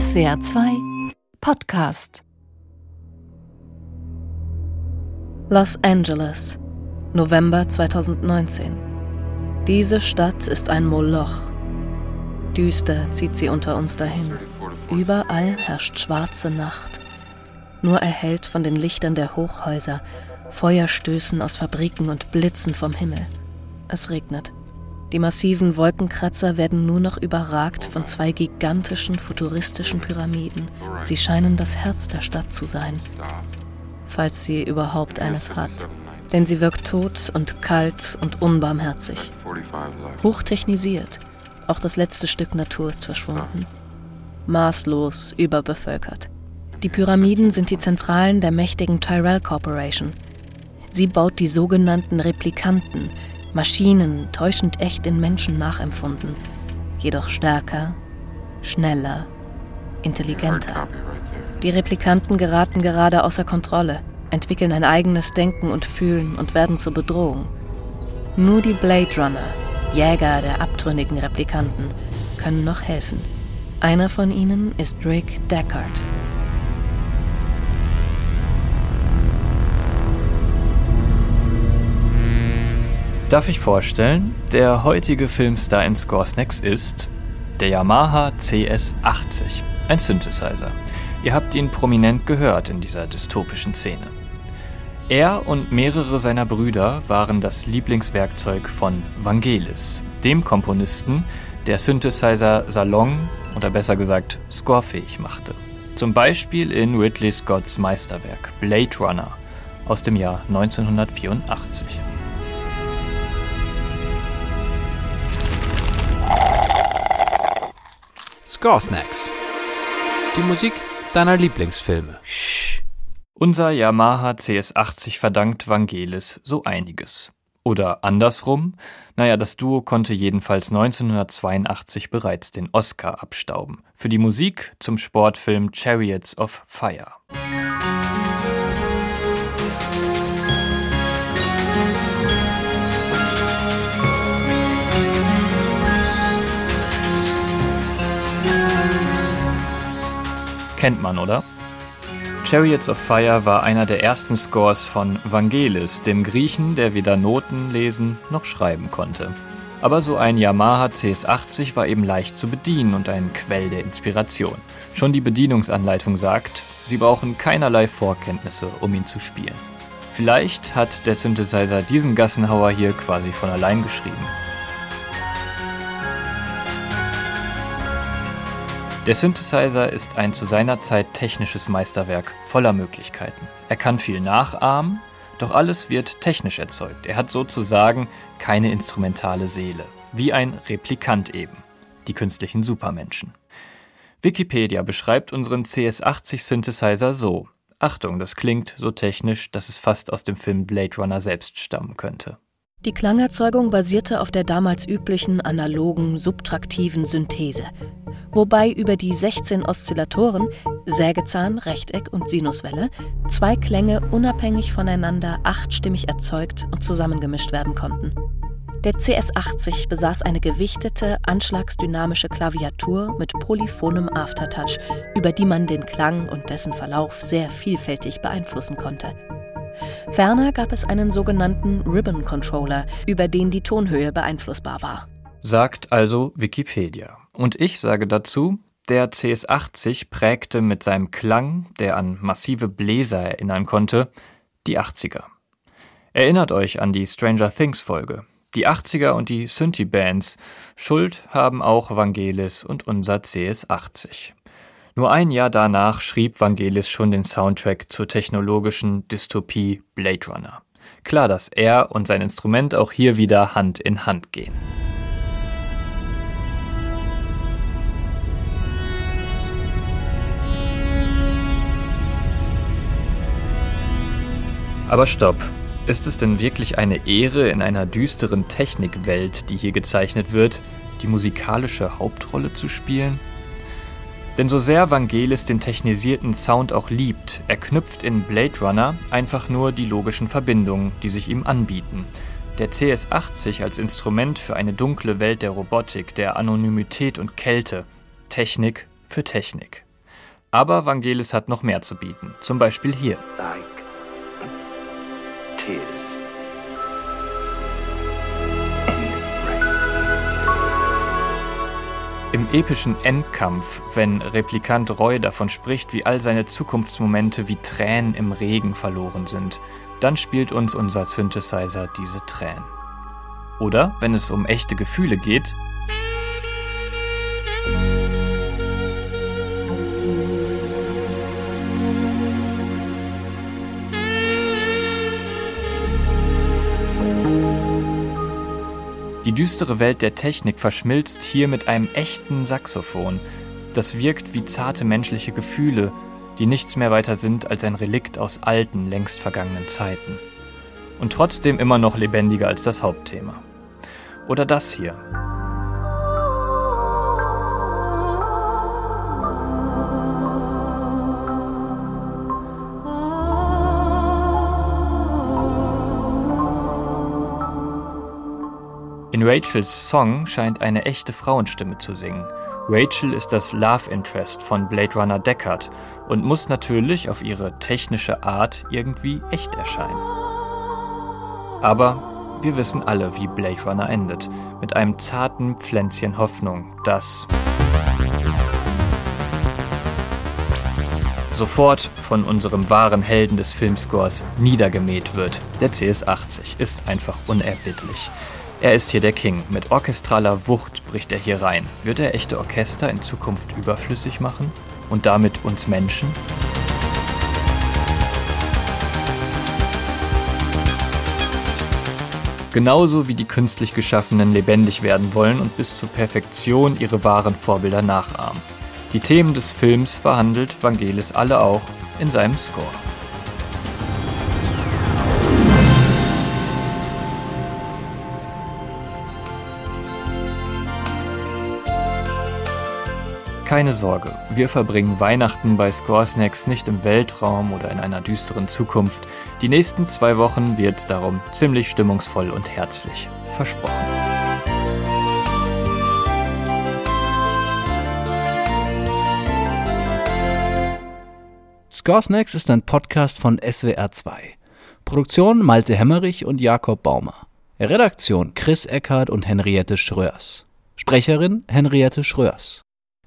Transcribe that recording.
SWR 2 Podcast Los Angeles, November 2019. Diese Stadt ist ein Moloch. Düster zieht sie unter uns dahin. Überall herrscht schwarze Nacht. Nur erhellt von den Lichtern der Hochhäuser, Feuerstößen aus Fabriken und Blitzen vom Himmel. Es regnet. Die massiven Wolkenkratzer werden nur noch überragt von zwei gigantischen futuristischen Pyramiden. Sie scheinen das Herz der Stadt zu sein, falls sie überhaupt eines hat. Denn sie wirkt tot und kalt und unbarmherzig. Hochtechnisiert. Auch das letzte Stück Natur ist verschwunden. Maßlos überbevölkert. Die Pyramiden sind die Zentralen der mächtigen Tyrell Corporation. Sie baut die sogenannten Replikanten, Maschinen täuschend echt in Menschen nachempfunden, jedoch stärker, schneller, intelligenter. Die Replikanten geraten gerade außer Kontrolle, entwickeln ein eigenes Denken und Fühlen und werden zur Bedrohung. Nur die Blade Runner, Jäger der abtrünnigen Replikanten, können noch helfen. Einer von ihnen ist Rick Deckard. Darf ich vorstellen, der heutige Filmstar in Scoresnacks ist der Yamaha CS80, ein Synthesizer. Ihr habt ihn prominent gehört in dieser dystopischen Szene. Er und mehrere seiner Brüder waren das Lieblingswerkzeug von Vangelis, dem Komponisten, der Synthesizer Salon oder besser gesagt scorefähig machte. Zum Beispiel in Ridley Scotts Meisterwerk Blade Runner aus dem Jahr 1984. Score Snacks. Die Musik deiner Lieblingsfilme. Unser Yamaha CS80 verdankt Vangelis so einiges. Oder andersrum, naja, das Duo konnte jedenfalls 1982 bereits den Oscar abstauben. Für die Musik zum Sportfilm Chariots of Fire. Kennt man, oder? Chariots of Fire war einer der ersten Scores von Vangelis, dem Griechen, der weder Noten lesen noch schreiben konnte. Aber so ein Yamaha CS80 war eben leicht zu bedienen und ein Quell der Inspiration. Schon die Bedienungsanleitung sagt, Sie brauchen keinerlei Vorkenntnisse, um ihn zu spielen. Vielleicht hat der Synthesizer diesen Gassenhauer hier quasi von allein geschrieben. Der Synthesizer ist ein zu seiner Zeit technisches Meisterwerk voller Möglichkeiten. Er kann viel nachahmen, doch alles wird technisch erzeugt. Er hat sozusagen keine instrumentale Seele, wie ein Replikant eben, die künstlichen Supermenschen. Wikipedia beschreibt unseren CS80 Synthesizer so. Achtung, das klingt so technisch, dass es fast aus dem Film Blade Runner selbst stammen könnte. Die Klangerzeugung basierte auf der damals üblichen analogen subtraktiven Synthese, wobei über die 16 Oszillatoren Sägezahn, Rechteck und Sinuswelle zwei Klänge unabhängig voneinander achtstimmig erzeugt und zusammengemischt werden konnten. Der CS80 besaß eine gewichtete, anschlagsdynamische Klaviatur mit polyphonem Aftertouch, über die man den Klang und dessen Verlauf sehr vielfältig beeinflussen konnte. Ferner gab es einen sogenannten Ribbon Controller, über den die Tonhöhe beeinflussbar war. Sagt also Wikipedia. Und ich sage dazu, der CS80 prägte mit seinem Klang, der an massive Bläser erinnern konnte, die 80er. Erinnert euch an die Stranger Things Folge. Die 80er und die Synthie-Bands. Schuld haben auch Vangelis und unser CS80. Nur ein Jahr danach schrieb Vangelis schon den Soundtrack zur technologischen Dystopie Blade Runner. Klar, dass er und sein Instrument auch hier wieder Hand in Hand gehen. Aber stopp. Ist es denn wirklich eine Ehre, in einer düsteren Technikwelt, die hier gezeichnet wird, die musikalische Hauptrolle zu spielen? Denn so sehr Vangelis den technisierten Sound auch liebt, er knüpft in Blade Runner einfach nur die logischen Verbindungen, die sich ihm anbieten. Der CS80 als Instrument für eine dunkle Welt der Robotik, der Anonymität und Kälte. Technik für Technik. Aber Vangelis hat noch mehr zu bieten, zum Beispiel hier. like tears epischen Endkampf, wenn Replikant Roy davon spricht, wie all seine Zukunftsmomente wie Tränen im Regen verloren sind, dann spielt uns unser Synthesizer diese Tränen. Oder, wenn es um echte Gefühle geht, Die düstere Welt der Technik verschmilzt hier mit einem echten Saxophon. Das wirkt wie zarte menschliche Gefühle, die nichts mehr weiter sind als ein Relikt aus alten, längst vergangenen Zeiten. Und trotzdem immer noch lebendiger als das Hauptthema. Oder das hier. In Rachels Song scheint eine echte Frauenstimme zu singen. Rachel ist das Love Interest von Blade Runner Deckard und muss natürlich auf ihre technische Art irgendwie echt erscheinen. Aber wir wissen alle, wie Blade Runner endet, mit einem zarten Pflänzchen Hoffnung, das sofort von unserem wahren Helden des Filmscores niedergemäht wird. Der CS80 ist einfach unerbittlich. Er ist hier der King. Mit orchestraler Wucht bricht er hier rein. Wird er echte Orchester in Zukunft überflüssig machen? Und damit uns Menschen? Genauso wie die künstlich Geschaffenen lebendig werden wollen und bis zur Perfektion ihre wahren Vorbilder nachahmen. Die Themen des Films verhandelt Vangelis alle auch in seinem Score. Keine Sorge, wir verbringen Weihnachten bei Scoresnacks nicht im Weltraum oder in einer düsteren Zukunft. Die nächsten zwei Wochen wird darum ziemlich stimmungsvoll und herzlich. Versprochen. Scoresnacks ist ein Podcast von SWR2. Produktion Malte Hemmerich und Jakob Baumer. Redaktion Chris Eckhardt und Henriette Schröers. Sprecherin Henriette Schröers.